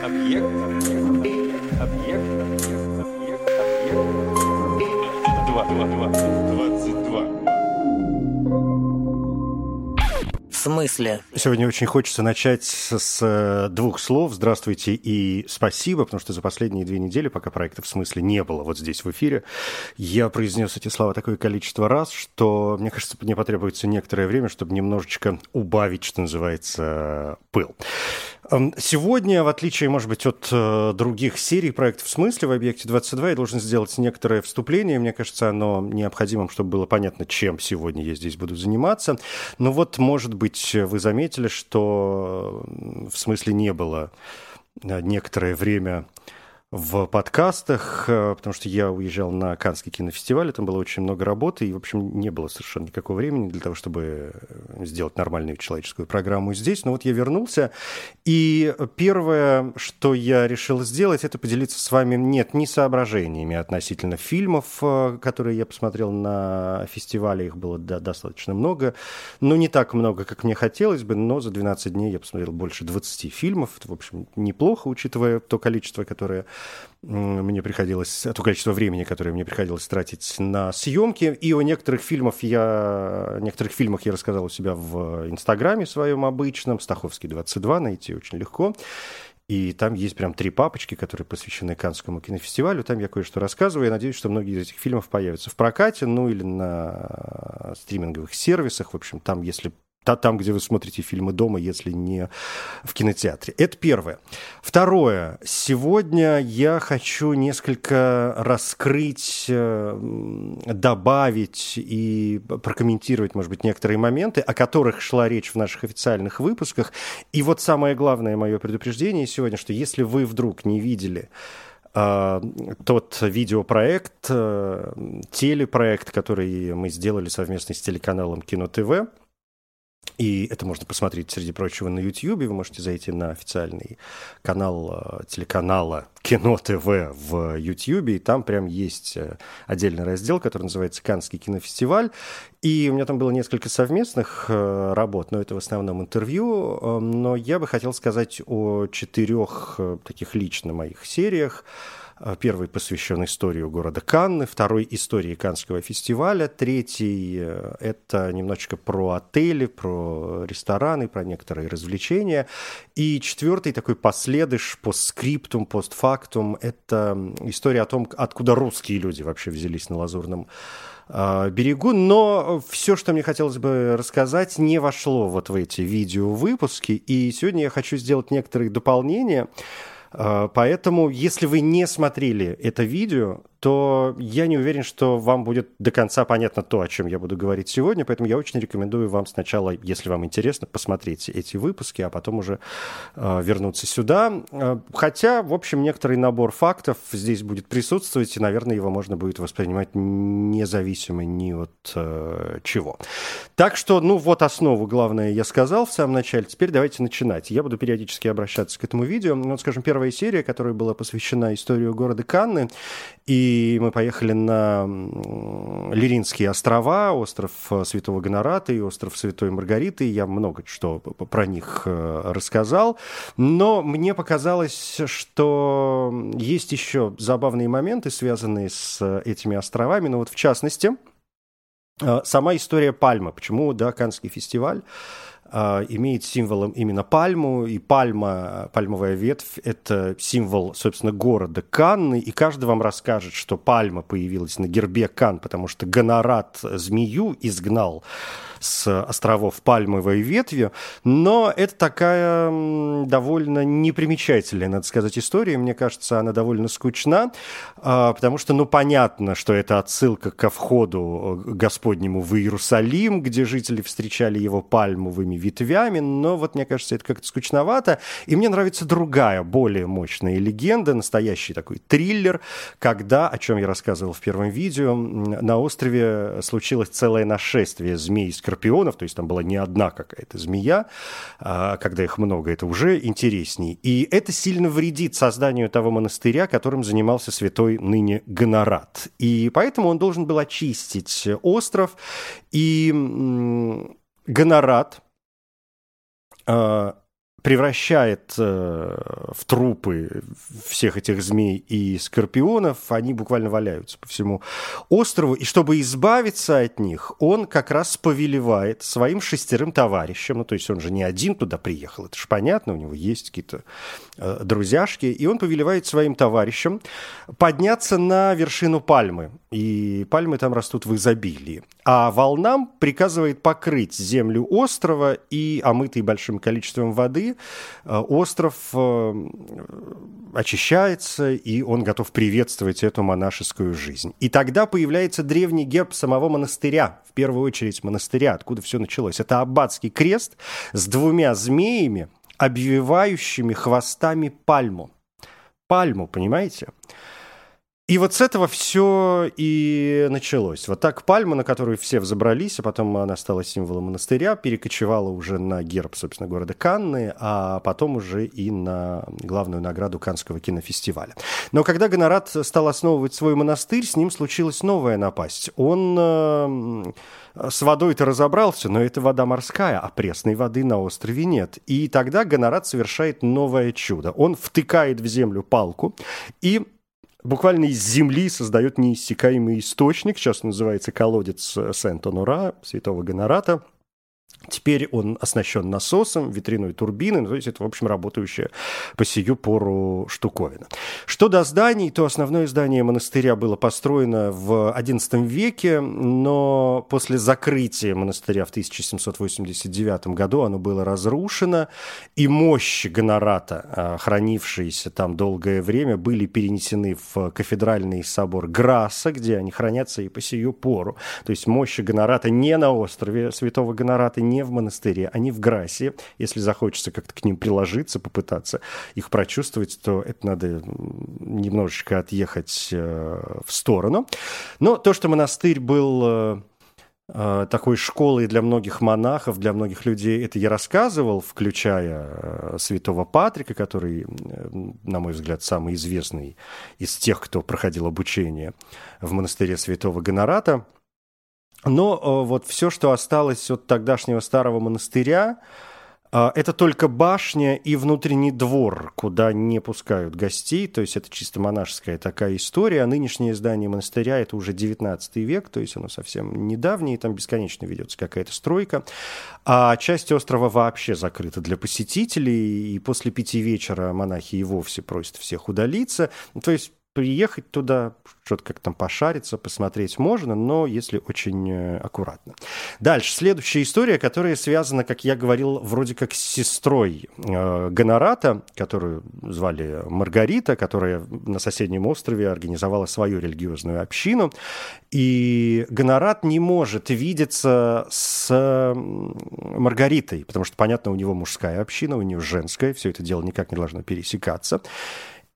Объект. Объект. Объект. Объект. Объект. 22. 22. 22. Смысле? Сегодня очень хочется начать с, с э, двух слов «здравствуйте» и «спасибо», потому что за последние две недели, пока проекта «в смысле» не было вот здесь в эфире, я произнес эти слова такое количество раз, что, мне кажется, мне потребуется некоторое время, чтобы немножечко убавить, что называется, пыл. Эм, сегодня, в отличие, может быть, от э, других серий проектов «В смысле» в «Объекте 22», я должен сделать некоторое вступление. Мне кажется, оно необходимым, чтобы было понятно, чем сегодня я здесь буду заниматься. Но вот, может быть, вы заметили, что «В смысле» не было э, некоторое время в подкастах, э, потому что я уезжал на Каннский кинофестиваль, там было очень много работы, и, в общем, не было совершенно никакого времени для того, чтобы э, сделать нормальную человеческую программу здесь. Но вот я вернулся, и первое, что я решил сделать, это поделиться с вами, нет, не соображениями относительно фильмов, э, которые я посмотрел на фестивале, их было достаточно много, но не так много, как мне хотелось бы, но за 12 дней я посмотрел больше 20 фильмов, это, в общем, неплохо, учитывая то количество, которое мне приходилось, то количество времени, которое мне приходилось тратить на съемки. И о некоторых фильмах я, некоторых фильмах я рассказал у себя в Инстаграме своем обычном, Стаховский 22, найти очень легко. И там есть прям три папочки, которые посвящены Каннскому кинофестивалю. Там я кое-что рассказываю. Я надеюсь, что многие из этих фильмов появятся в прокате, ну или на стриминговых сервисах. В общем, там, если там, где вы смотрите фильмы дома, если не в кинотеатре. Это первое. Второе. Сегодня я хочу несколько раскрыть, э, добавить и прокомментировать, может быть, некоторые моменты, о которых шла речь в наших официальных выпусках. И вот самое главное мое предупреждение сегодня, что если вы вдруг не видели э, тот видеопроект, э, телепроект, который мы сделали совместно с телеканалом Кино ТВ, и это можно посмотреть, среди прочего, на YouTube. Вы можете зайти на официальный канал э, телеканала Кино ТВ в YouTube. И там прям есть э, отдельный раздел, который называется «Канский кинофестиваль». И у меня там было несколько совместных э, работ, но это в основном интервью. Но я бы хотел сказать о четырех таких лично моих сериях. Э, первый посвящен истории города Канны, второй – истории Каннского фестиваля, третий э, – это немножечко про отели, про рестораны, про некоторые развлечения. И четвертый такой последыш, постскриптум, постфактум – это история о том, откуда русские люди вообще взялись на Лазурном э, берегу, но все, что мне хотелось бы рассказать, не вошло вот в эти видеовыпуски, и сегодня я хочу сделать некоторые дополнения, Поэтому, если вы не смотрели это видео, то я не уверен, что вам будет до конца понятно то, о чем я буду говорить сегодня, поэтому я очень рекомендую вам сначала, если вам интересно, посмотреть эти выпуски, а потом уже э, вернуться сюда. Э, хотя, в общем, некоторый набор фактов здесь будет присутствовать, и, наверное, его можно будет воспринимать независимо ни от э, чего. Так что, ну вот основу, главное, я сказал в самом начале. Теперь давайте начинать. Я буду периодически обращаться к этому видео. Ну, вот, скажем, первая серия, которая была посвящена истории города Канны, и и мы поехали на Лиринские острова, остров э, Святого Гонората и остров Святой Маргариты. Я много что про них э, рассказал. Но мне показалось, что есть еще забавные моменты, связанные с этими островами. Ну вот в частности, э, сама история Пальмы. Почему, да, Каннский фестиваль имеет символом именно пальму, и пальма, пальмовая ветвь – это символ, собственно, города Канны, и каждый вам расскажет, что пальма появилась на гербе Кан, потому что гонорат змею изгнал с островов пальмовой ветвью, но это такая довольно непримечательная, надо сказать, история. Мне кажется, она довольно скучна, а, потому что, ну, понятно, что это отсылка ко входу э, Господнему в Иерусалим, где жители встречали его пальмовыми ветвями, но вот мне кажется, это как-то скучновато. И мне нравится другая, более мощная легенда, настоящий такой триллер, когда, о чем я рассказывал в первом видео, на острове случилось целое нашествие змей из скорпионов, то есть там была не одна какая-то змея, а когда их много, это уже интересней. И это сильно вредит созданию того монастыря, которым занимался святой ныне Гонорат. И поэтому он должен был очистить остров, и Гонорат, а, превращает э, в трупы всех этих змей и скорпионов, они буквально валяются по всему острову. И чтобы избавиться от них, он как раз повелевает своим шестерым товарищам, ну то есть он же не один туда приехал, это же понятно, у него есть какие-то э, друзьяшки, и он повелевает своим товарищам подняться на вершину пальмы. И пальмы там растут в изобилии. А волнам приказывает покрыть землю острова и омытый большим количеством воды Э, остров э, очищается, и он готов приветствовать эту монашескую жизнь. И тогда появляется древний герб самого монастыря, в первую очередь монастыря, откуда все началось. Это аббатский крест с двумя змеями, обвивающими хвостами пальму. Пальму, понимаете? И вот с этого все и началось. Вот так пальма, на которую все взобрались, а потом она стала символом монастыря, перекочевала уже на герб, собственно, города Канны, а потом уже и на главную награду Каннского кинофестиваля. Но когда Гонорат стал основывать свой монастырь, с ним случилась новая напасть. Он э, с водой-то разобрался, но это вода морская, а пресной воды на острове нет. И тогда Гонорат совершает новое чудо. Он втыкает в землю палку и буквально из земли создает неиссякаемый источник, сейчас называется колодец Сент-Онура, святого Гонората. Теперь он оснащен насосом, ветряной турбиной, ну, то есть это, в общем, работающая по сию пору штуковина. Что до зданий, то основное здание монастыря было построено в XI веке, но после закрытия монастыря в 1789 году оно было разрушено, и мощи гонората, а, хранившиеся там долгое время, были перенесены в кафедральный собор Граса, где они хранятся и по сию пору. То есть мощи гонората не на острове Святого Гонората, не в монастыре, они в Грасе. Если захочется как-то к ним приложиться, попытаться их прочувствовать, то это надо немножечко отъехать э, в сторону. Но то, что монастырь был э, э, такой школой для многих монахов, для многих людей, это я рассказывал, включая святого Патрика, который, на мой взгляд, самый известный из тех, кто проходил обучение в монастыре святого Гонората – но э, вот все, что осталось от тогдашнего старого монастыря, э, это только башня и внутренний двор, куда не пускают гостей, то есть это чисто монашеская такая история. А нынешнее здание монастыря – это уже 19 век, то есть оно совсем недавнее, там бесконечно ведется какая-то стройка. А часть острова вообще закрыта для посетителей, и после пяти вечера монахи и вовсе просят всех удалиться. То есть приехать туда, что-то как там пошариться, посмотреть можно, но если очень э, аккуратно. Дальше, следующая история, которая связана, как я говорил, вроде как с сестрой э, Гонората, которую звали Маргарита, которая на соседнем острове организовала свою религиозную общину. И Гонорат не может видеться с Маргаритой, потому что, понятно, у него мужская община, у нее женская, все это дело никак не должно пересекаться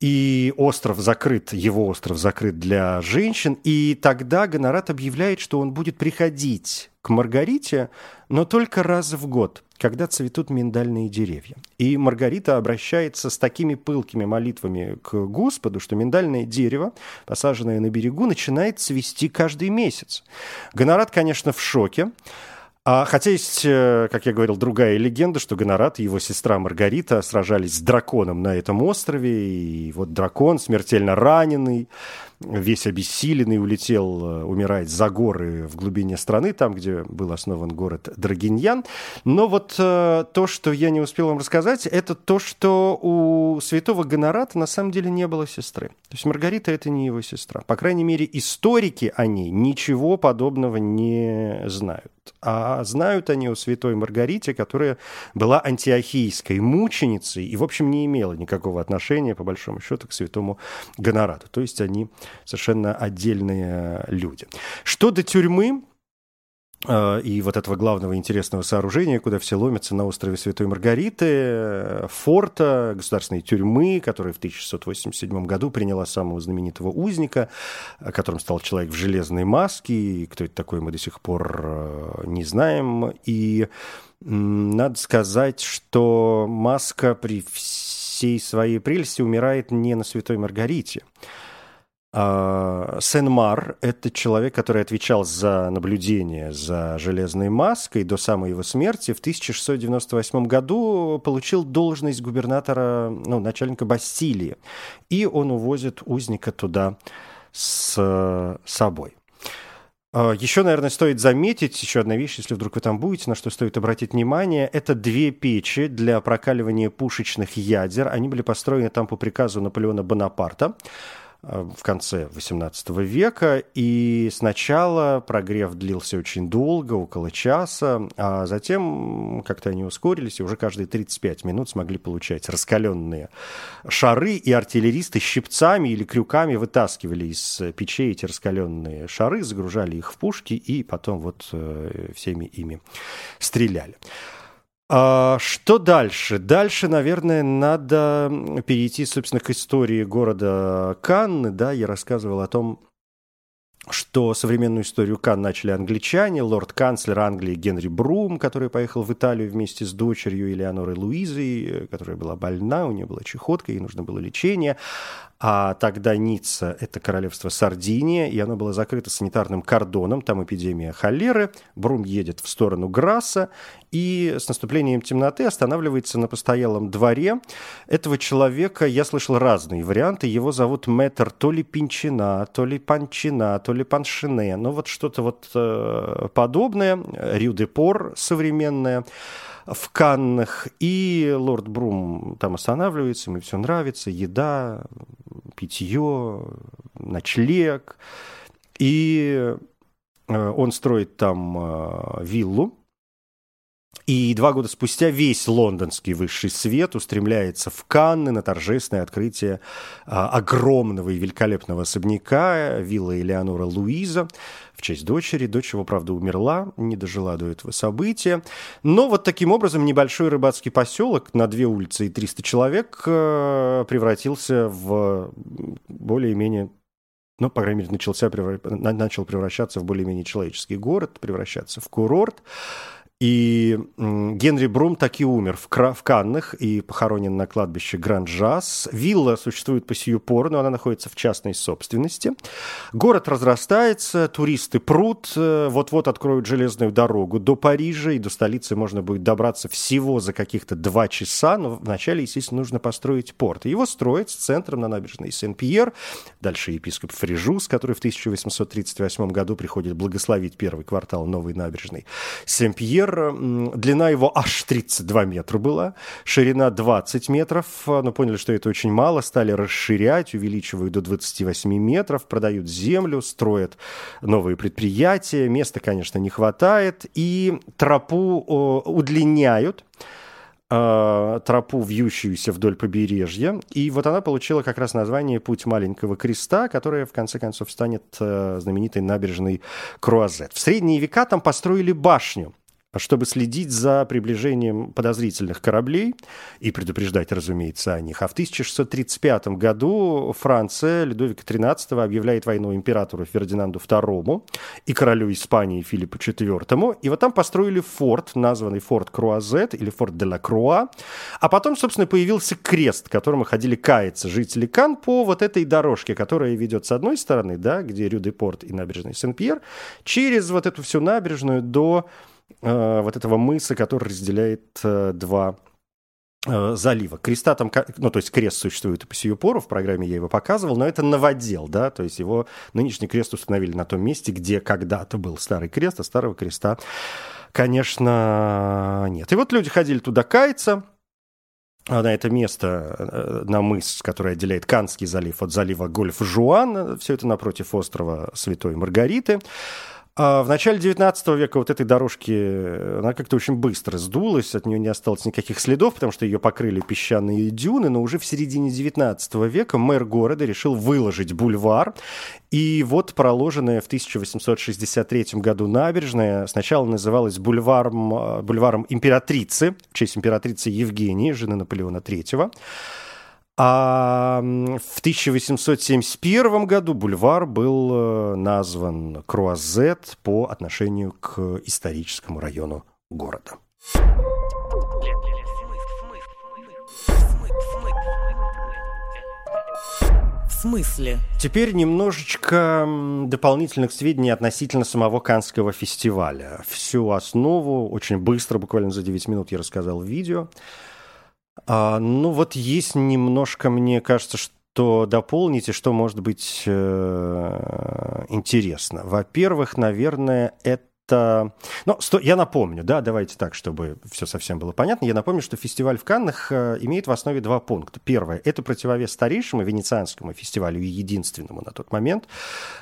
и остров закрыт, его остров закрыт для женщин, и тогда Гонорат объявляет, что он будет приходить к Маргарите, но только раз в год, когда цветут миндальные деревья. И Маргарита обращается с такими пылкими молитвами к Господу, что миндальное дерево, посаженное на берегу, начинает цвести каждый месяц. Гонорат, конечно, в шоке, а, хотя есть, э, как я говорил, другая легенда, что Гонорат и его сестра Маргарита сражались с драконом на этом острове, и вот дракон, смертельно раненый, весь обессиленный, улетел э, умирать за горы в глубине страны, там, где был основан город Драгиньян. Но вот э, то, что я не успел вам рассказать, это то, что у святого Гонората на самом деле не было сестры. То есть Маргарита – это не его сестра. По крайней мере, историки о ней ничего подобного не знают. А знают они о святой Маргарите, которая была антиохийской мученицей и, в общем, не имела никакого отношения, по большому счету, к святому Гонорату. То есть они совершенно отдельные люди. Что до тюрьмы, и вот этого главного интересного сооружения, куда все ломятся на острове Святой Маргариты, форта, государственной тюрьмы, которая в 1687 году приняла самого знаменитого узника, которым стал человек в железной маске, и кто это такой, мы до сих пор э, не знаем. И надо сказать, что маска при всей своей прелести умирает не на Святой Маргарите, А, Сен-Мар – это человек, который отвечал за наблюдение за железной маской до самой его смерти. В 1698 году получил должность губернатора, ну, начальника Бастилии. И он увозит узника туда с собой. А, еще, наверное, стоит заметить, еще одна вещь, если вдруг вы там будете, на что стоит обратить внимание, это две печи для прокаливания пушечных ядер. Они были построены там по приказу Наполеона Бонапарта. Э, в конце XVIII века, и сначала прогрев длился очень долго, около часа, а затем как-то они ускорились, и уже каждые 35 минут смогли получать раскаленные шары, и артиллеристы щипцами или крюками вытаскивали из печей эти раскаленные шары, загружали их в пушки, и потом вот э, всеми ими стреляли. А что дальше? Дальше, наверное, надо перейти, собственно, к истории города Канны. Да, я рассказывал о том, что современную историю Кан начали англичане, лорд-канцлер Англии Генри Брум, который поехал в Италию вместе с дочерью Элеонорой Луизой, которая была больна, у нее была чехотка, ей нужно было лечение. А тогда Ницца – это королевство Сардиния, и оно было закрыто санитарным кордоном, там эпидемия холеры. Брум едет в сторону Грасса, и с наступлением темноты останавливается на постоялом дворе. Этого человека я слышал разные варианты. Его зовут Мэтр то ли Пинчина, то ли Панчина, то ли Паншине. Ну вот что-то вот э, подобное. Рю-де-Пор современное в Каннах, и лорд Брум там останавливается, ему все нравится, еда, питье, ночлег, и э, он строит там э, виллу, и два года спустя весь лондонский высший свет устремляется в Канны на торжественное открытие а, огромного и великолепного особняка виллы Элеонора Луиза в честь дочери. Дочь его, правда, умерла, не дожила до этого события. Но вот таким образом небольшой рыбацкий поселок на две улицы и 300 человек э, превратился в более-менее ну, по крайней мере, начался, начал превращаться в более-менее человеческий город, превращаться в курорт. И Генри Брум таки умер в, в Каннах и похоронен на кладбище Гранд-Жас. Вилла существует по сию пору, но она находится в частной собственности. Город разрастается, туристы прут, э, вот-вот откроют железную дорогу до Парижа, и до столицы можно будет добраться всего за каких-то два часа, но вначале, естественно, нужно построить порт. Его строят с центром на набережной Сен-Пьер, дальше епископ Фрижус, который в 1838 году приходит благословить первый квартал новой набережной Сен-Пьер, Пьер, длина его аж 32 метра была, ширина 20 метров, но поняли, что это очень мало, стали расширять, увеличивают до 28 метров, продают землю, строят новые предприятия, места, конечно, не хватает, и тропу удлиняют, а, тропу, вьющуюся вдоль побережья. И вот она получила как раз название «Путь маленького креста», которая в конце концов станет э, знаменитой набережной Круазет. В средние века там построили башню чтобы следить за приближением подозрительных кораблей и предупреждать, разумеется, о них. А в 1635 году Франция Людовика XIII объявляет войну императору Фердинанду II и королю Испании Филиппу IV. И вот там построили форт, названный форт Круазет или форт де ла Круа. А потом, собственно, появился крест, к которому ходили каяться жители Кан по вот этой дорожке, которая ведет с одной стороны, да, где Рю-де-Порт и набережная Сен-Пьер, через вот эту всю набережную до Э, вот этого мыса, который разделяет э, два э, залива. Креста там, ну, то есть крест существует и по сию пору, в программе я его показывал, но это новодел, да, то есть его нынешний крест установили на том месте, где когда-то был старый крест, а старого креста, конечно, нет. И вот люди ходили туда каяться, на это место, на мыс, который отделяет Канский залив от залива Гольф-Жуан, все это напротив острова Святой Маргариты. А в начале 19 века вот этой дорожки, она как-то очень быстро сдулась, от нее не осталось никаких следов, потому что ее покрыли песчаные дюны, но уже в середине 19 века мэр города решил выложить бульвар, и вот проложенная в 1863 году набережная сначала называлась бульваром, бульваром императрицы, в честь императрицы Евгении, жены Наполеона III, а в 1871 году бульвар был э, назван Круазет по отношению к историческому району города. смысле? Теперь немножечко дополнительных сведений относительно самого Канского фестиваля. Всю основу очень быстро, буквально за 9 минут я рассказал в видео. А, ну вот есть немножко, мне кажется, что дополните, что может быть э, интересно. Во-первых, наверное, это это... Ну, сто... я напомню, да, давайте так, чтобы все совсем было понятно. Я напомню, что фестиваль в Каннах э, имеет в основе два пункта. Первое – это противовес старейшему венецианскому фестивалю и единственному на тот момент,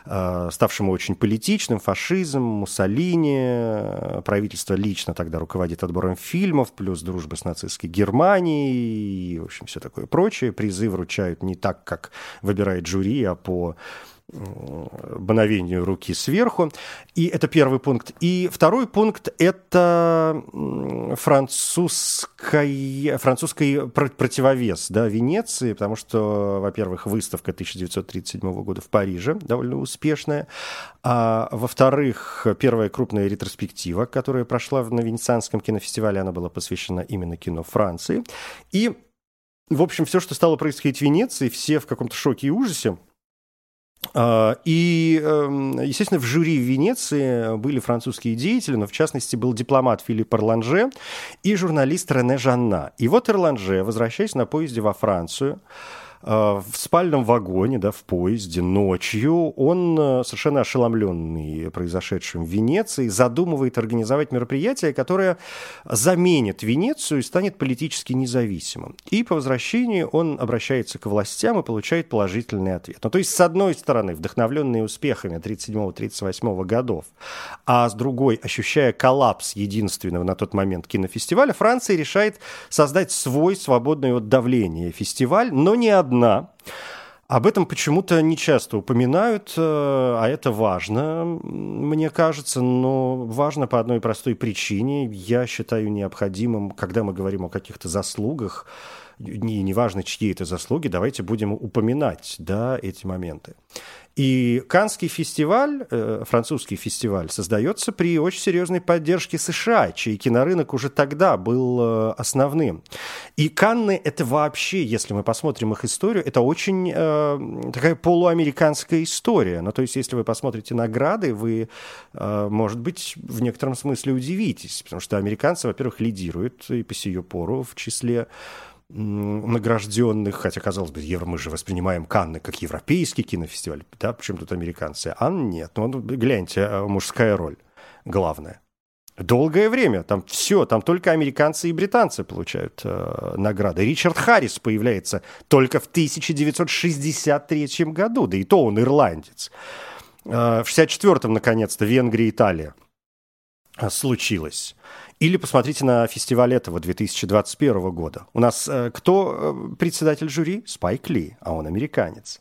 э, ставшему очень политичным, фашизм, Муссолини, правительство лично тогда руководит отбором фильмов, плюс дружба с нацистской Германией и, в общем, все такое прочее. Призы вручают не так, как выбирает жюри, а по мановению руки сверху. И это первый пункт. И второй пункт – это французский, французский противовес да, Венеции, потому что, во-первых, выставка 1937 года в Париже довольно успешная, а во-вторых, первая крупная ретроспектива, которая прошла на Венецианском кинофестивале, она была посвящена именно кино Франции. И, в общем, все, что стало происходить в Венеции, все в каком-то шоке и ужасе, и, эм, естественно, в жюри в Венеции были французские деятели, но в частности был дипломат Филипп Эрланже и журналист Рене Жанна. И вот Эрланже, возвращаясь на поезде во Францию, в спальном вагоне, да, в поезде ночью. Он, э, совершенно ошеломленный произошедшим в Венеции, задумывает организовать мероприятие, которое заменит Венецию и станет политически независимым. И по возвращении он обращается к властям и получает положительный ответ. Ну, то есть, с одной стороны, вдохновленный успехами 37-38 годов, а с другой, ощущая коллапс единственного на тот момент кинофестиваля, Франция решает создать свой свободный от давления фестиваль, но не одно одна. Об этом почему-то не часто упоминают, э, а это важно, мне кажется, но важно по одной простой причине. Я считаю необходимым, когда мы говорим о каких-то заслугах, не, неважно, чьи это заслуги, давайте будем упоминать да, эти моменты. И Канский фестиваль, э, французский фестиваль, создается при очень серьезной поддержке США, чей кинорынок уже тогда был э, основным. И Канны – это вообще, если мы посмотрим их историю, это очень э, такая полуамериканская история. Ну, то есть, если вы посмотрите награды, вы, э, может быть, в некотором смысле удивитесь, потому что американцы, во-первых, лидируют и по сию пору в числе награжденных, хотя, казалось бы, Евро мы же воспринимаем Канны как европейский кинофестиваль, да, почему тут американцы, а нет, ну, гляньте, э, мужская роль главная. Долгое время, там все, там только американцы и британцы получают э, награды. Ричард Харрис появляется только в 1963 году, да и то он ирландец. Э, в 64-м, наконец-то, Венгрия и Италия случилось. Или посмотрите на фестиваль этого 2021 года. У нас э, кто э, председатель жюри? Спайк Ли, а он американец.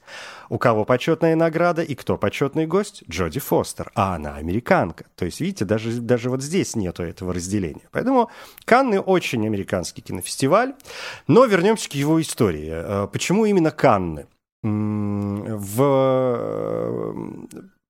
У кого почетная награда и кто почетный гость? Джоди Фостер, а она американка. То есть, видите, даже, даже вот здесь нету этого разделения. Поэтому Канны очень американский кинофестиваль. Но вернемся к его истории. Э, почему именно Канны? В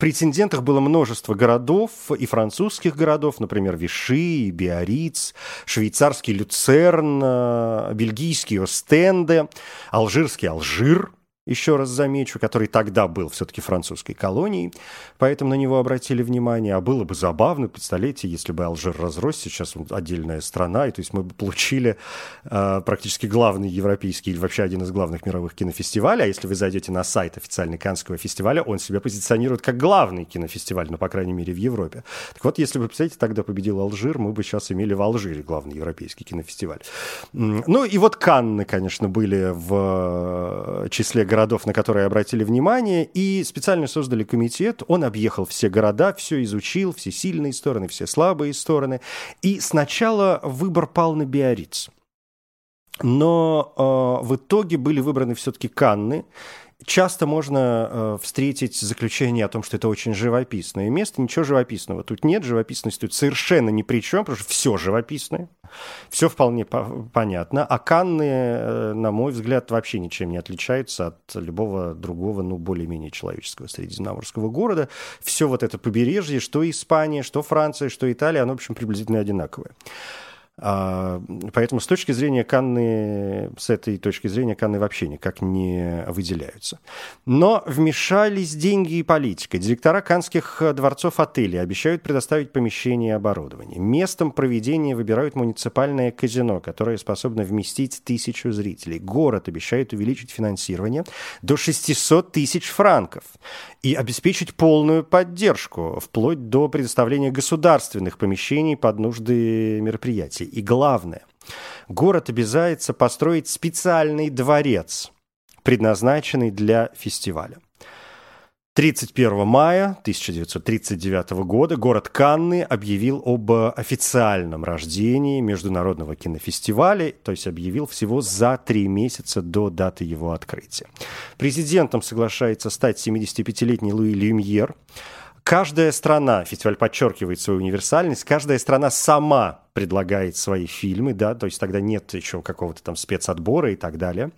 претендентах было множество городов, и французских городов, например, Виши, Биориц, швейцарский Люцерн, э, бельгийский Остенде, алжирский Алжир – еще раз замечу, который тогда был все-таки французской колонией, поэтому на него обратили внимание. А было бы забавно, представляете, если бы Алжир разросся, сейчас он отдельная страна, и то есть мы бы получили э, практически главный европейский или вообще один из главных мировых кинофестивалей. А если вы зайдете на сайт официальный Канского фестиваля, он себя позиционирует как главный кинофестиваль, ну, по крайней мере, в Европе. Так вот, если бы, представляете, тогда победил Алжир, мы бы сейчас имели в Алжире главный европейский кинофестиваль. Ну и вот Канны, конечно, были в числе городов, на которые обратили внимание, и специально создали комитет. Он объехал все города, все изучил, все сильные стороны, все слабые стороны. И сначала выбор пал на Биориц. Но э, в итоге были выбраны все-таки Канны. Часто можно э, встретить заключение о том, что это очень живописное место. Ничего живописного тут нет. Живописность тут совершенно ни при чем, потому что все живописное. Все вполне по понятно. А Канны, э, на мой взгляд, вообще ничем не отличаются от любого другого, ну, более-менее человеческого средиземноморского города. Все вот это побережье, что Испания, что Франция, что Италия, оно, в общем, приблизительно одинаковое. А, поэтому с точки зрения Канны, с этой точки зрения Канны вообще никак не выделяются. Но вмешались деньги и политика. Директора канских дворцов отелей обещают предоставить помещение и оборудование. Местом проведения выбирают муниципальное казино, которое способно вместить тысячу зрителей. Город обещает увеличить финансирование до 600 тысяч франков и обеспечить полную поддержку, вплоть до предоставления государственных помещений под нужды мероприятий. И главное, город обязается построить специальный дворец, предназначенный для фестиваля. 31 мая 1939 года город Канны объявил об официальном рождении Международного кинофестиваля, то есть объявил всего за три месяца до даты его открытия. Президентом соглашается стать 75-летний Луи Люмьер. Каждая страна, фестиваль подчеркивает свою универсальность, каждая страна сама предлагает свои фильмы, да, то есть тогда нет еще какого-то там спецотбора и так далее.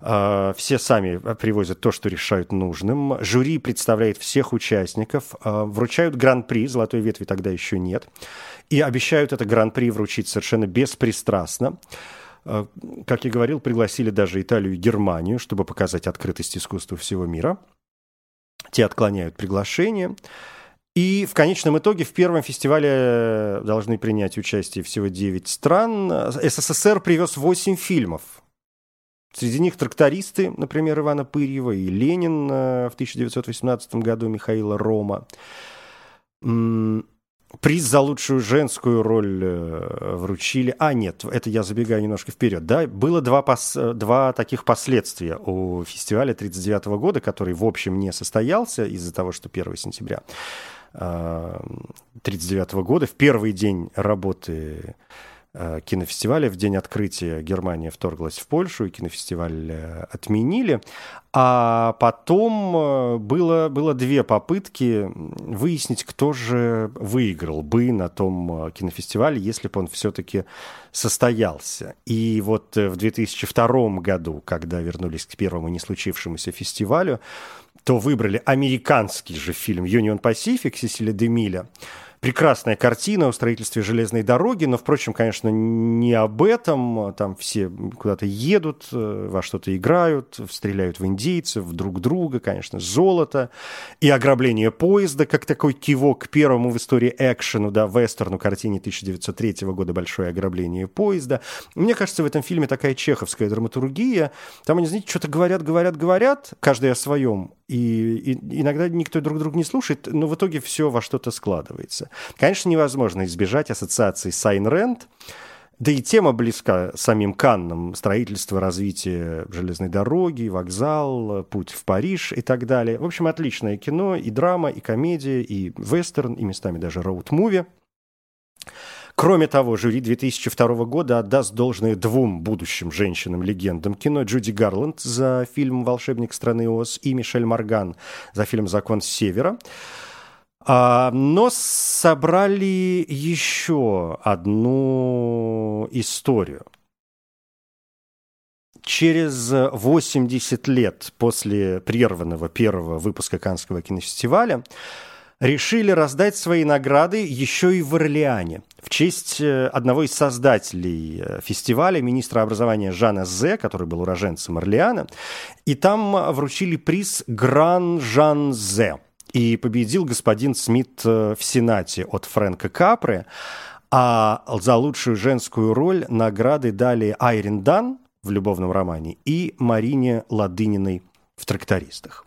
А, все сами привозят то, что решают нужным. Жюри представляет всех участников. А, вручают гран-при, золотой ветви тогда еще нет. И обещают это гран-при вручить совершенно беспристрастно. А, как я говорил, пригласили даже Италию и Германию, чтобы показать открытость искусства всего мира. Те отклоняют приглашение. И в конечном итоге в первом фестивале должны принять участие всего 9 стран. СССР привез 8 фильмов Среди них трактористы, например, Ивана Пырьева и Ленин э, в 1918 году Михаила Рома. Приз за лучшую женскую роль э, вручили. А, нет, это я забегаю немножко вперед. Да, было два, пос... два таких последствия у фестиваля 1939 года, который, в общем, не состоялся из-за того, что 1 сентября 1939 э, года, в первый день работы Э, кинофестиваля. В день открытия Германия вторглась в Польшу, и кинофестиваль э, отменили. А потом э, было, было две попытки выяснить, кто же выиграл бы на том кинофестивале, если бы он все-таки состоялся. И вот в 2002 году, когда вернулись к первому не случившемуся фестивалю, то выбрали американский же фильм «Юнион Пасифик» Сесили Демиля, прекрасная картина о строительстве железной дороги, но, впрочем, конечно, не об этом. Там все куда-то едут, э, во что-то играют, стреляют в индейцев, друг друга, конечно, золото. И ограбление поезда, как такой кивок к первому в истории экшену, да, вестерну картине 1903 года «Большое ограбление поезда». Мне кажется, в этом фильме такая чеховская драматургия. Там они, знаете, что-то говорят, говорят, говорят, каждый о своем. И, и иногда никто друг друга не слушает, но в итоге все во что-то складывается. Конечно, невозможно избежать ассоциации с Айн Рэнд, да и тема близка самим Каннам. Строительство, развитие железной дороги, вокзал, путь в Париж и так далее. В общем, отличное кино, и драма, и комедия, и вестерн, и местами даже роуд-муви. Кроме того, жюри 2002 года отдаст должное двум будущим женщинам-легендам кино Джуди Гарланд за фильм «Волшебник страны Оз» и Мишель Морган за фильм «Закон севера». А, но собрали еще одну историю. Через 80 лет после прерванного первого выпуска Канского кинофестиваля решили раздать свои награды еще и в Орлеане в честь э, одного из создателей э, фестиваля, министра образования Жана Зе, который был уроженцем Орлеана. И там вручили приз Гран Жан Зе. И победил господин Смит э, в Сенате от Фрэнка Капре. А за лучшую женскую роль награды дали Айрин Дан в любовном романе и Марине Ладыниной в «Трактористах».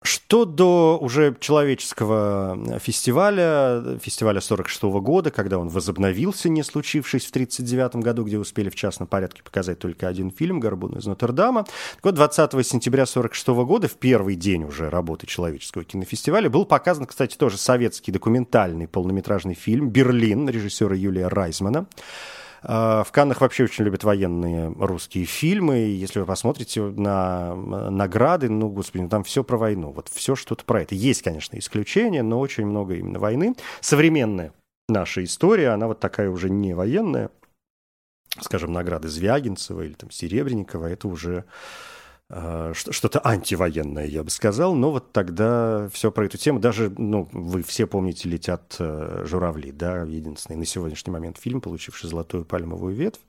Что до уже человеческого фестиваля, фестиваля 46 -го года, когда он возобновился, не случившись в 1939 году, где успели в частном порядке показать только один фильм «Горбун из Нотр-Дама». Вот, 20 сентября 46 -го года, в первый день уже работы человеческого кинофестиваля, был показан, кстати, тоже советский документальный полнометражный фильм «Берлин» режиссера Юлия Райзмана. А, в Каннах вообще очень любят военные русские фильмы. Если вы посмотрите на награды, ну, господи, там все про войну. Вот все что-то про это. Есть, конечно, исключения, но очень много именно войны. Современная наша история, она вот такая уже не военная. Скажем, награды Звягинцева или там Серебренникова, это уже э, что-то антивоенное, я бы сказал, но вот тогда все про эту тему, даже, ну, вы все помните «Летят э, журавли», да, единственный на сегодняшний момент фильм, получивший «Золотую пальмовую ветвь»,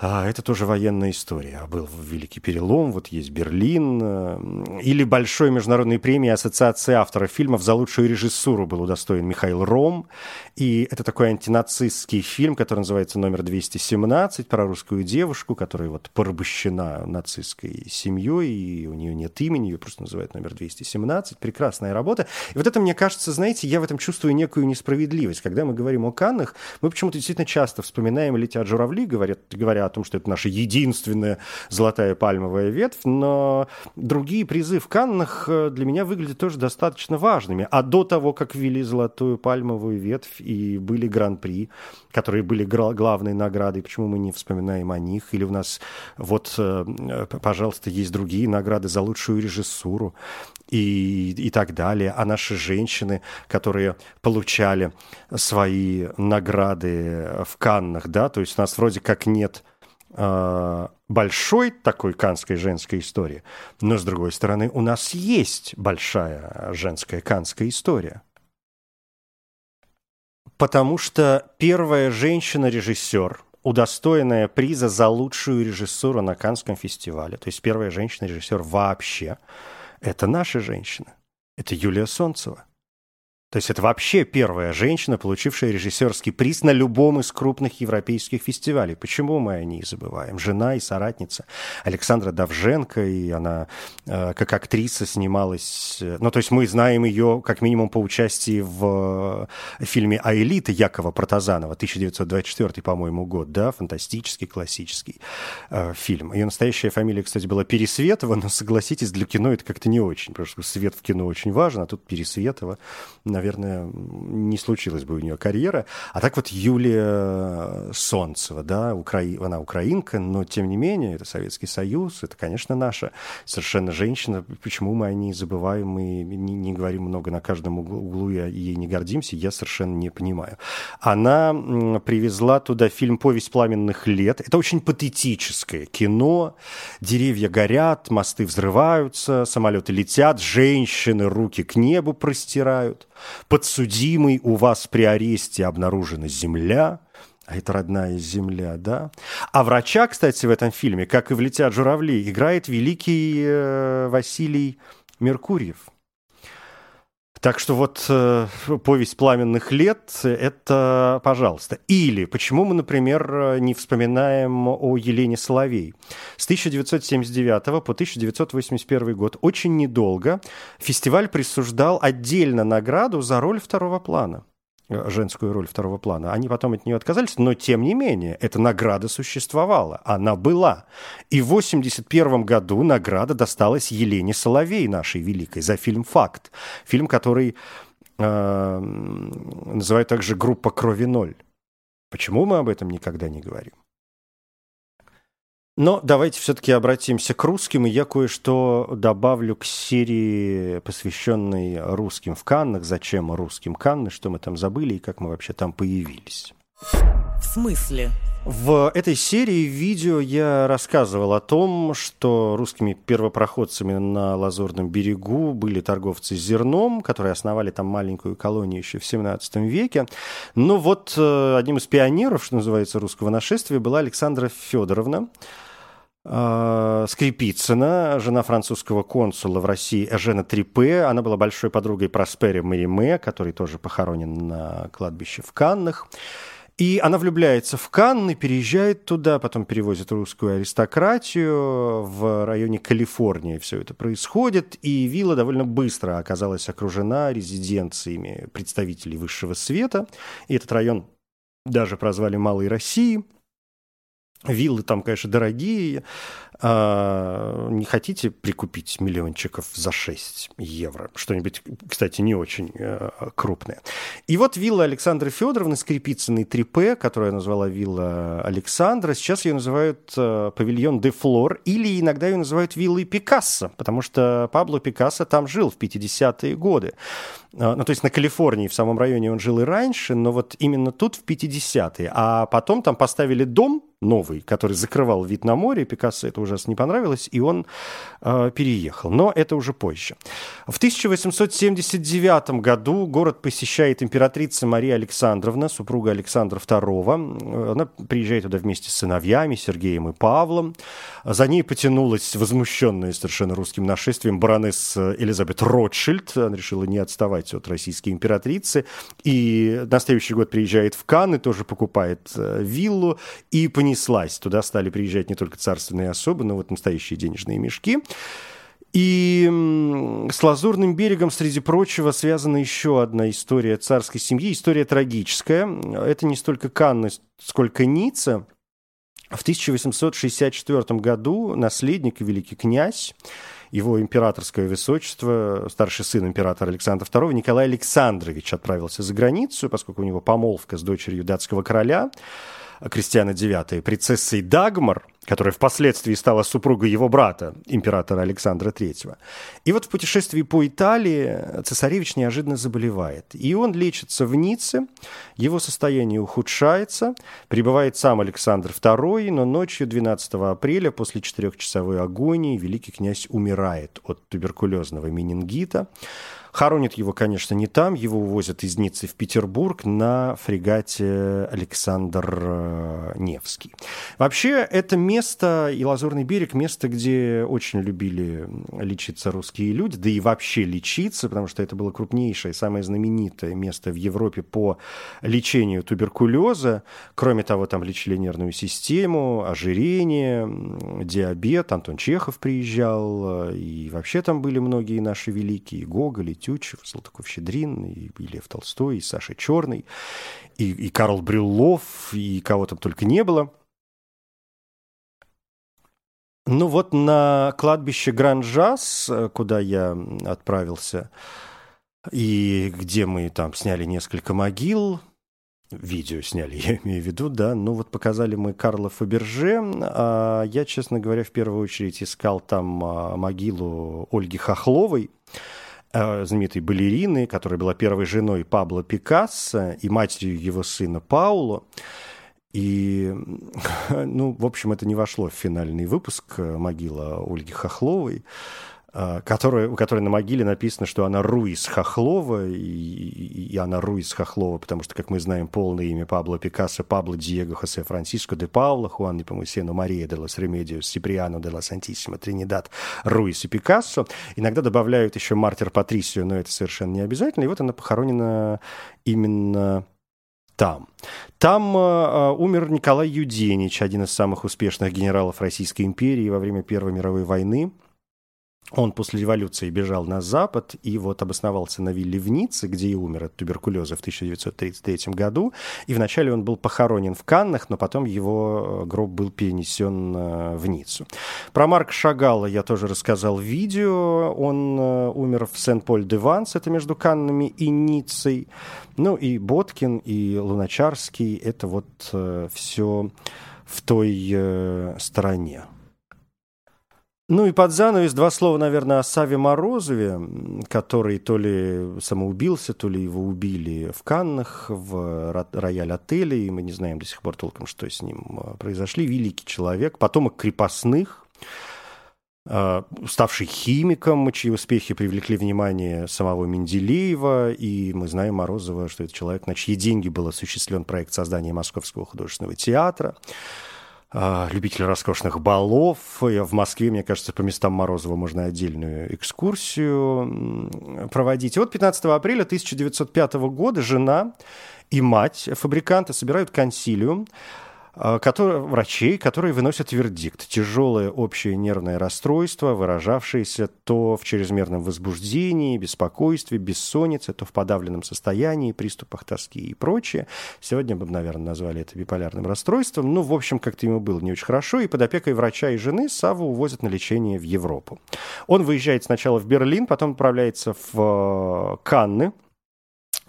а это тоже военная история. Был Великий Перелом, вот есть Берлин. Э, или большой международной премии Ассоциации авторов фильмов за лучшую режиссуру был удостоен Михаил Ром. И это такой антинацистский фильм, который называется «Номер 217» про русскую девушку, которая вот порабощена нацистской семьей, и у нее нет имени, ее просто называют «Номер 217». Прекрасная работа. И вот это, мне кажется, знаете, я в этом чувствую некую несправедливость. Когда мы говорим о Каннах, мы почему-то действительно часто вспоминаем «Летят журавли», говорят, говоря о том, что это наша единственная золотая пальмовая ветвь, но другие призы в Каннах э, для меня выглядят тоже достаточно важными. А до того, как ввели золотую пальмовую ветвь и были гран-при, которые были главной наградой, почему мы не вспоминаем о них? Или у нас вот, э, пожалуйста, есть другие награды за лучшую режиссуру и, и так далее. А наши женщины, которые получали свои награды в Каннах, да, то есть у нас вроде как нет большой такой канской женской истории, но с другой стороны у нас есть большая женская канская история. Потому что первая женщина-режиссер, удостоенная приза за лучшую режиссуру на Канском фестивале, то есть первая женщина-режиссер вообще, это наша женщина. Это Юлия Солнцева. То есть это вообще первая женщина, получившая режиссерский приз на любом из крупных европейских фестивалей. Почему мы о ней забываем? Жена и соратница Александра Давженко, и она э, как актриса снималась... Э, ну, то есть мы знаем ее как минимум по участии в э, фильме «Аэлита» Якова Протазанова, 1924, по-моему, год, да, фантастический, классический э, фильм. Ее настоящая фамилия, кстати, была Пересветова, но, согласитесь, для кино это как-то не очень, потому что свет в кино очень важен, а тут Пересветова наверное, не случилась бы у нее карьера. А так вот Юлия Солнцева, да, укра... она украинка, но тем не менее, это Советский Союз, это, конечно, наша совершенно женщина. Почему мы о ней забываем и не, не говорим много на каждом углу и ей не гордимся, я совершенно не понимаю. Она привезла туда фильм «Повесть пламенных лет». Это очень патетическое кино. Деревья горят, мосты взрываются, самолеты летят, женщины руки к небу простирают. Подсудимый у вас при аресте обнаружена земля, а это родная земля, да? А врача, кстати, в этом фильме, как и в «Летят журавли», играет великий э, Василий Меркурьев – так что вот э, повесть пламенных лет – это, пожалуйста. Или почему мы, например, не вспоминаем о Елене Соловей? С 1979 по 1981 год, очень недолго, фестиваль присуждал отдельно награду за роль второго плана женскую роль второго плана. Они потом от нее отказались, но тем не менее, эта награда существовала, она была. И в 1981 году награда досталась Елене Соловей, нашей великой, за фильм «Факт». Фильм, который э, называют также «Группа крови ноль». Почему мы об этом никогда не говорим? Но давайте все-таки обратимся к русским, и я кое-что добавлю к серии, посвященной русским в Каннах. Зачем русским Канны, что мы там забыли и как мы вообще там появились. В смысле? В этой серии видео я рассказывал о том, что русскими первопроходцами на Лазурном берегу были торговцы зерном, которые основали там маленькую колонию еще в 17 веке. Но вот э, одним из пионеров, что называется, русского нашествия была Александра Федоровна, Скрипицына, жена французского консула в России Эжена Трипе. Она была большой подругой Проспери Мериме, который тоже похоронен на кладбище в Каннах. И она влюбляется в Канны, переезжает туда, потом перевозит русскую аристократию. В районе Калифорнии все это происходит. И вилла довольно быстро оказалась окружена резиденциями представителей высшего света. И этот район даже прозвали «Малой Россией». Виллы там, конечно, дорогие. А, не хотите прикупить миллиончиков за 6 евро? Что-нибудь, кстати, не очень э, крупное. И вот вилла Александры Федоровны Скрипицыной 3П, которую я назвала вилла Александра, сейчас ее называют э, павильон де Флор, или иногда ее называют виллой Пикассо, потому что Пабло Пикассо там жил в 50-е годы. А, ну, то есть на Калифорнии, в самом районе он жил и раньше, но вот именно тут в 50-е. А потом там поставили дом, новый, который закрывал вид на море. Пикассо это ужасно не понравилось, и он э, переехал. Но это уже позже. В 1879 году город посещает императрица Мария Александровна, супруга Александра II. Она приезжает туда вместе с сыновьями Сергеем и Павлом. За ней потянулась возмущенная совершенно русским нашествием баронесса Элизабет Ротшильд. Она решила не отставать от российской императрицы. И на следующий год приезжает в Канны, тоже покупает э, виллу и понеслась. Туда стали приезжать не только царственные особы, но вот настоящие денежные мешки. И с Лазурным берегом, среди прочего, связана еще одна история царской семьи, история трагическая. Это не столько Канны, сколько Ницца. В 1864 году наследник и великий князь, его императорское высочество, старший сын императора Александра II, Николай Александрович отправился за границу, поскольку у него помолвка с дочерью датского короля – Кристиана IX, принцессой Дагмар, которая впоследствии стала супругой его брата, императора Александра III. И вот в путешествии по Италии цесаревич неожиданно заболевает. И он лечится в Ницце, его состояние ухудшается, прибывает сам Александр II, но ночью 12 апреля после четырехчасовой агонии великий князь умирает от туберкулезного менингита. Хоронят его, конечно, не там, его увозят из Ниццы в Петербург на фрегате Александр э, Невский. Вообще, это место, и Лазурный берег, место, где очень любили лечиться русские люди, да и вообще лечиться, потому что это было крупнейшее, самое знаменитое место в Европе по лечению туберкулеза. Кроме того, там лечили нервную систему, ожирение, диабет. Антон Чехов приезжал, и вообще там были многие наши великие, Гоголь, Тютчев, Салтыков-Щедрин, и, и Лев Толстой, и Саша Черный, и, и Карл Брюллов, и кого там только не было. Ну вот на кладбище Гранжас, куда я отправился, и где мы там сняли несколько могил, видео сняли, я имею в виду, да. Ну вот показали мы Карла Фаберже. А я, честно говоря, в первую очередь искал там а, могилу Ольги Хохловой. Э, знаменитой балерины, которая была первой женой Пабло Пикассо и матерью его сына Пауло. И, ну, в общем, это не вошло в финальный выпуск э, «Могила Ольги Хохловой». А, которая, у которой на могиле написано, что она Руис Хохлова, и, и, и она Руис Хохлова, потому что, как мы знаем, полное имя Пабло Пикассо, Пабло Диего Хосе Франциско де Пауло, Хуан Непомусено Мария де лос Ремедиус, Сиприано де ла Сантиссимо, Тринидад, Руис и Пикассо. Иногда добавляют еще Мартир Патрисио, но это совершенно не обязательно. И вот она похоронена именно там. Там э, умер Николай Юденич, один из самых успешных генералов Российской империи во время Первой мировой войны. Он после революции бежал на Запад и вот обосновался на вилле в Ницце, где и умер от туберкулеза в 1933 году. И вначале он был похоронен в Каннах, но потом его э, гроб был перенесен э, в Ниццу. Про Марка Шагала я тоже рассказал в видео. Он э, умер в Сен-Поль-де-Ванс, это между Каннами и Ниццей. Ну и Боткин, и Луначарский, это вот все в той стороне. Ну и под занавес два слова, наверное, о Саве Морозове, который то ли самоубился, то ли его убили в Каннах, в рояль-отеле, и мы не знаем до сих пор толком, что с ним а, произошли. Великий человек, потомок крепостных, а, ставший химиком, чьи успехи привлекли внимание самого Менделеева, и мы знаем Морозова, что это человек, на чьи деньги был осуществлен проект создания Московского художественного театра. А, любитель роскошных балов. В Москве, мне кажется, по местам Морозова можно отдельную экскурсию проводить. И вот 15 апреля 1905 года жена и мать фабриканта собирают консилиум, которые, врачей, которые выносят вердикт. Тяжелое общее нервное расстройство, выражавшееся то в чрезмерном возбуждении, беспокойстве, бессоннице, то в подавленном состоянии, приступах тоски и прочее. Сегодня бы, наверное, назвали это биполярным расстройством. Ну, в общем, как-то ему было не очень хорошо. И под опекой врача и жены Саву увозят на лечение в Европу. Он выезжает сначала в Берлин, потом отправляется в э, Канны,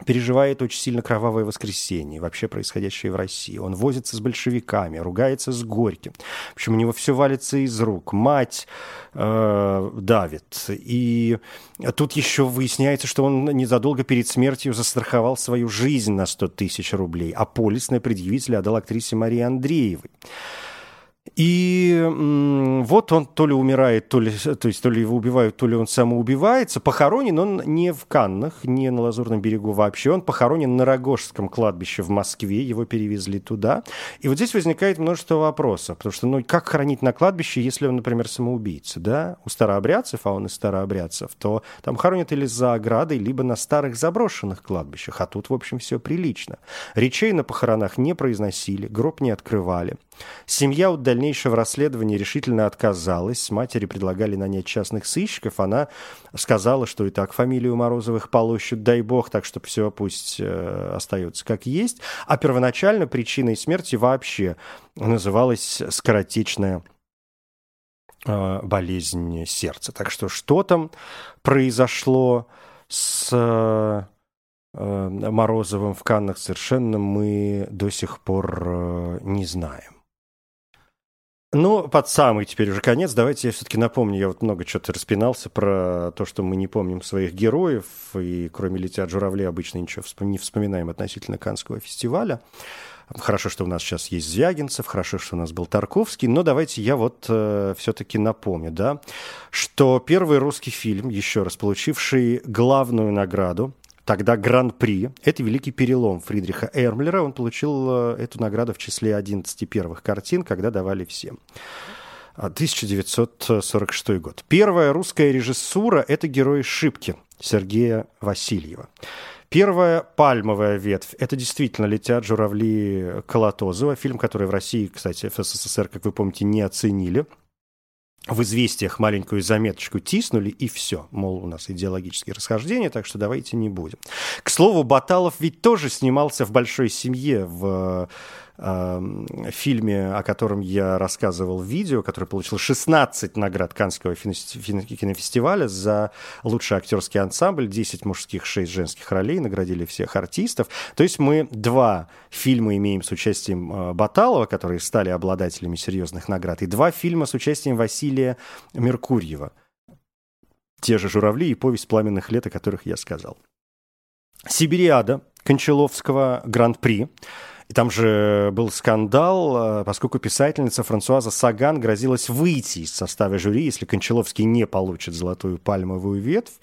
переживает очень сильно кровавое воскресенье, вообще происходящее в России. Он возится с большевиками, ругается с Горьким. В общем, у него все валится из рук. Мать э, давит. И тут еще выясняется, что он незадолго перед смертью застраховал свою жизнь на 100 тысяч рублей, а полисное предъявитель отдал актрисе Марии Андреевой. И вот он то ли умирает, то ли, то есть то ли его убивают, то ли он самоубивается. Похоронен он не в Каннах, не на Лазурном берегу вообще. Он похоронен на Рогожском кладбище в Москве. Его перевезли туда. И вот здесь возникает множество вопросов. Потому что, ну, как хоронить на кладбище, если он, например, самоубийца, да? У старообрядцев, а он из старообрядцев, то там хоронят или за оградой, либо на старых заброшенных кладбищах. А тут, в общем, все прилично. Речей на похоронах не произносили, гроб не открывали. Семья от дальнейшего расследования решительно отказалась. Матери предлагали нанять частных сыщиков. Она сказала, что и так фамилию Морозовых полощут, дай бог, так что все пусть э, остается как есть. А первоначально причиной смерти вообще называлась скоротечная э, болезнь сердца. Так что что там произошло с э, Морозовым в Каннах совершенно мы до сих пор э, не знаем. Ну, под самый теперь уже конец, давайте я все-таки напомню, я вот много чего-то распинался про то, что мы не помним своих героев, и кроме «Летят журавли» обычно ничего не вспоминаем относительно Канского фестиваля. Хорошо, что у нас сейчас есть Звягинцев, хорошо, что у нас был Тарковский, но давайте я вот э, все-таки напомню, да, что первый русский фильм, еще раз получивший главную награду тогда Гран-при. Это великий перелом Фридриха Эрмлера. Он получил э, эту награду в числе 11 первых картин, когда давали всем. 1946 год. Первая русская режиссура – это герой «Шибки» Сергея Васильева. Первая пальмовая ветвь – это действительно «Летят журавли» Колотозова, фильм, который в России, кстати, в СССР, как вы помните, не оценили – в известиях маленькую заметочку тиснули, и все. Мол, у нас идеологические расхождения, так что давайте не будем. К слову, Баталов ведь тоже снимался в «Большой семье» в фильме, о котором я рассказывал в видео, который получил 16 наград Каннского кинофестиваля за лучший актерский ансамбль, 10 мужских, 6 женских ролей, наградили всех артистов. То есть мы два фильма имеем с участием э, Баталова, которые стали обладателями серьезных наград, и два фильма с участием Василия Меркурьева. Те же «Журавли» и «Повесть пламенных лет», о которых я сказал. «Сибириада» Кончаловского «Гран-при» И там же был скандал, э, поскольку писательница Франсуаза Саган грозилась выйти из состава жюри, если Кончаловский не получит золотую пальмовую ветвь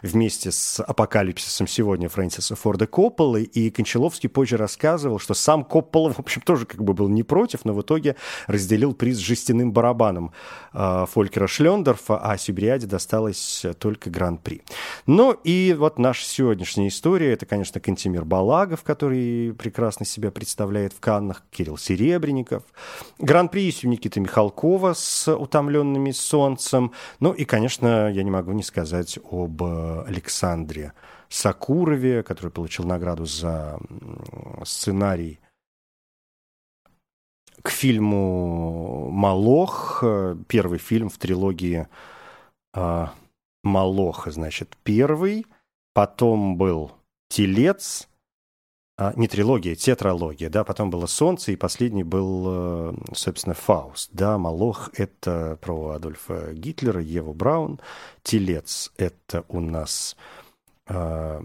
вместе с апокалипсисом сегодня Фрэнсиса Форда Копполы. И Кончаловский позже рассказывал, что сам Коппола, в общем, тоже как бы был не против, но в итоге разделил приз жестяным барабаном э, Фолькера Шлендорфа, а Сибириаде досталось только Гран-при. Ну и вот наша сегодняшняя история, это, конечно, Кантимир Балагов, который прекрасно себя представляет представляет в Каннах Кирилл Серебренников. Гран-при есть у Никиты Михалкова с «Утомленными солнцем». Ну и, конечно, я не могу не сказать об Александре Сакурове, который получил награду за сценарий к фильму «Малох», первый фильм в трилогии а, «Малоха», значит, первый, потом был «Телец», а, не трилогия, тетралогия, да, потом было «Солнце», и последний был, э, собственно, «Фауст», да, «Малох» — это про Адольфа Гитлера, Еву Браун, «Телец» — это у нас э,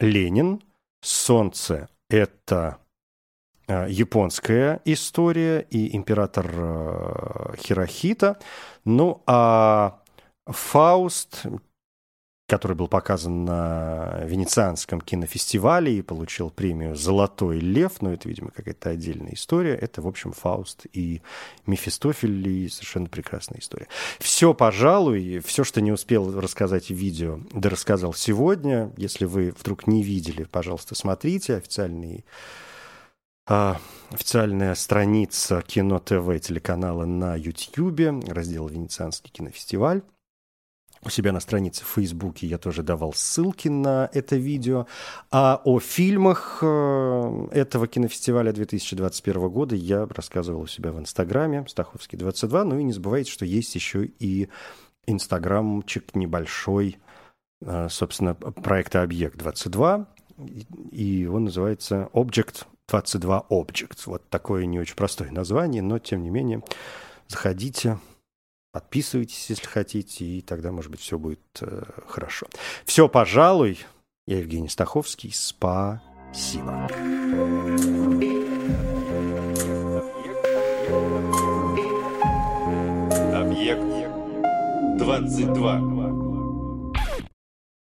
Ленин, «Солнце» — это э, японская история и император э, Хирохита, ну, а «Фауст» который был показан на Венецианском кинофестивале и получил премию «Золотой лев», но это, видимо, какая-то отдельная история. Это, в общем, Фауст и Мефистофель, и совершенно прекрасная история. Все, пожалуй, все, что не успел рассказать в видео, да рассказал сегодня. Если вы вдруг не видели, пожалуйста, смотрите официальный а, официальная страница Кино ТВ телеканала на YouTube, раздел «Венецианский кинофестиваль». У себя на странице в Фейсбуке я тоже давал ссылки на это видео. А о фильмах э, этого кинофестиваля 2021 года я рассказывал у себя в Инстаграме, Стаховский 22. Ну и не забывайте, что есть еще и инстаграмчик небольшой, э, собственно, проекта «Объект 22», и он называется Object 22 Object. Вот такое не очень простое название, но тем не менее заходите, подписывайтесь, если хотите, и тогда, может быть, все будет э, хорошо. Все, пожалуй. Я Евгений Стаховский. Спасибо. Объект 22.